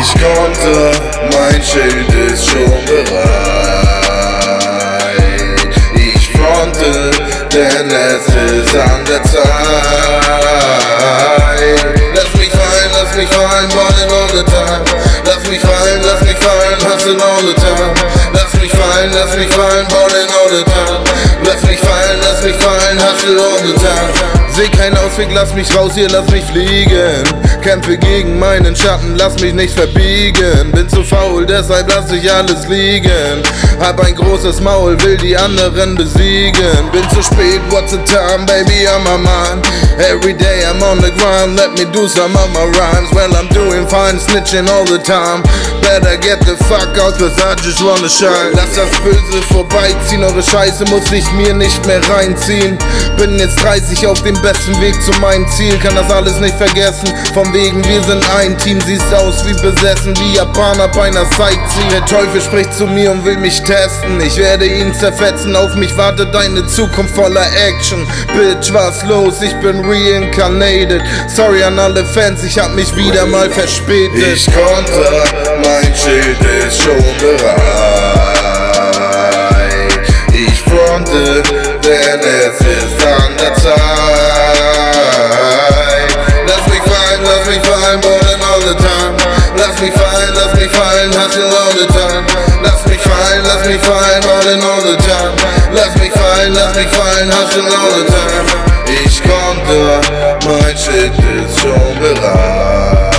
Ich konnte, mein Schild ist schon bereit. Ich fronte, denn es ist an der Zeit. Lass mich fallen, lass mich fallen, ballin' all the time. Lass mich fallen, lass mich fallen, hustle all the time. Lass mich fallen, lass mich fallen, ballin' all the time. Lass mich fallen, lass mich fallen, hustle all the time. Seh keinen Ausweg, lass mich raus hier, lass mich fliegen. Kämpfe gegen meinen Schatten, lass mich nicht verbiegen. Bin zu faul, deshalb lass ich alles liegen. Hab ein großes Maul, will die anderen besiegen. Bin zu spät, what's the time, baby, I'm a man. Every day I'm on the grind, let me do some of my rhymes. Well, I'm doing fine, snitching all the time. Better get the fuck out, cause I just wanna shine. Lass das Böse vorbeiziehen, eure Scheiße muss ich mir nicht mehr reinziehen. Bin jetzt 30 auf dem besten Weg zu meinem Ziel, kann das alles nicht vergessen. Vom wegen, wir sind ein Team, siehst aus wie besessen, wie Japaner bei einer Sightseeing. Der Teufel spricht zu mir und will mich testen. Ich werde ihn zerfetzen, auf mich wartet eine Zukunft voller Action. Bitch, was los? Ich bin reincarnated. Sorry an alle Fans, ich hab mich wieder mal verspätet. Ich konnte, mein Schild ist schon bereit. Fallen, hustle all the time. Lass mich fallen, lass mich fallen, ballin' all the time. Lass mich fallen, lass mich fallen, hustle all the time. Ich konnte, mein Shit ist schon bereit.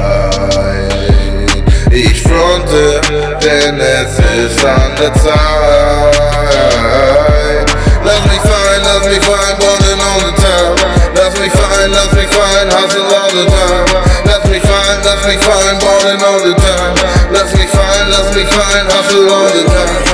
Ich fronte, denn es ist an der Zeit. Lass mich fallen, lass mich fallen, ballin' all the time. Lass mich fallen, lass mich fallen, hustle all the time. Lass mich fallen, lass mich fallen, ballin' all the time. Lass mich fallen, lass mich fallen, hustle all the time.